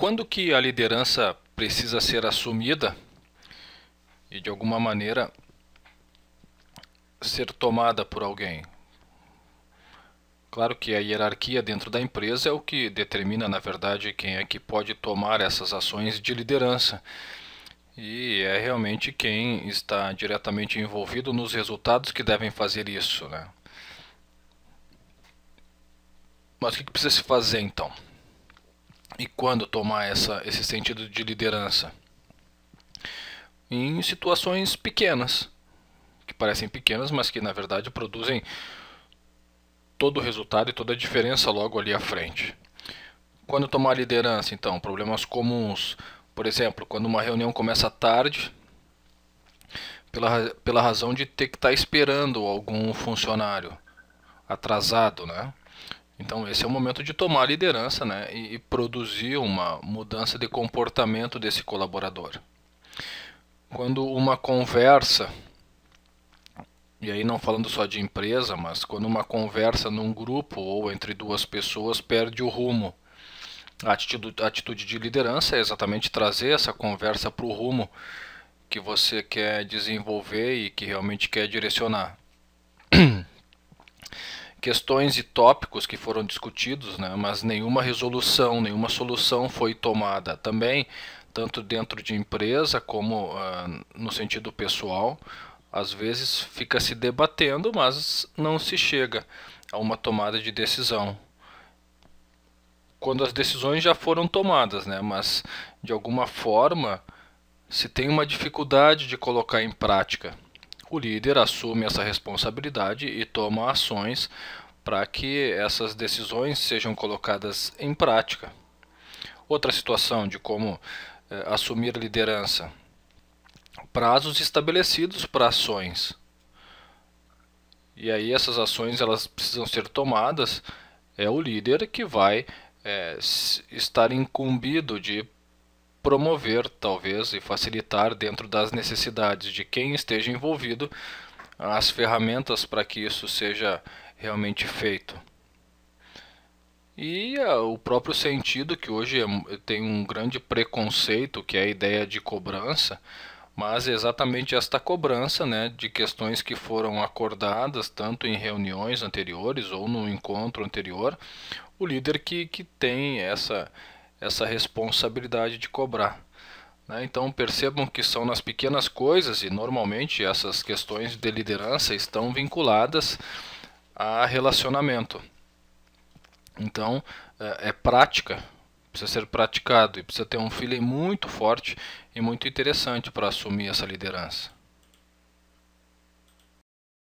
quando que a liderança precisa ser assumida e de alguma maneira ser tomada por alguém? Claro que a hierarquia dentro da empresa é o que determina, na verdade, quem é que pode tomar essas ações de liderança. E é realmente quem está diretamente envolvido nos resultados que devem fazer isso. Né? Mas o que precisa se fazer então? E quando tomar essa, esse sentido de liderança? Em situações pequenas, que parecem pequenas, mas que na verdade produzem todo o resultado e toda a diferença logo ali à frente. Quando tomar liderança, então, problemas comuns, por exemplo, quando uma reunião começa tarde, pela, pela razão de ter que estar tá esperando algum funcionário atrasado, né? Então esse é o momento de tomar liderança né, e, e produzir uma mudança de comportamento desse colaborador. Quando uma conversa, e aí não falando só de empresa, mas quando uma conversa num grupo ou entre duas pessoas perde o rumo. A atitude, a atitude de liderança é exatamente trazer essa conversa para o rumo que você quer desenvolver e que realmente quer direcionar. questões e tópicos que foram discutidos, né, mas nenhuma resolução, nenhuma solução foi tomada. Também, tanto dentro de empresa como uh, no sentido pessoal, às vezes fica se debatendo, mas não se chega a uma tomada de decisão. Quando as decisões já foram tomadas, né, mas de alguma forma se tem uma dificuldade de colocar em prática o líder assume essa responsabilidade e toma ações para que essas decisões sejam colocadas em prática. Outra situação de como eh, assumir liderança: prazos estabelecidos para ações. E aí essas ações elas precisam ser tomadas. É o líder que vai é, estar incumbido de promover, talvez, e facilitar dentro das necessidades de quem esteja envolvido as ferramentas para que isso seja realmente feito. E uh, o próprio sentido, que hoje é, tem um grande preconceito, que é a ideia de cobrança, mas é exatamente esta cobrança né, de questões que foram acordadas tanto em reuniões anteriores ou no encontro anterior, o líder que, que tem essa, essa responsabilidade de cobrar. Né? Então percebam que são nas pequenas coisas e normalmente essas questões de liderança estão vinculadas a relacionamento. Então é, é prática, precisa ser praticado e precisa ter um feeling muito forte e muito interessante para assumir essa liderança.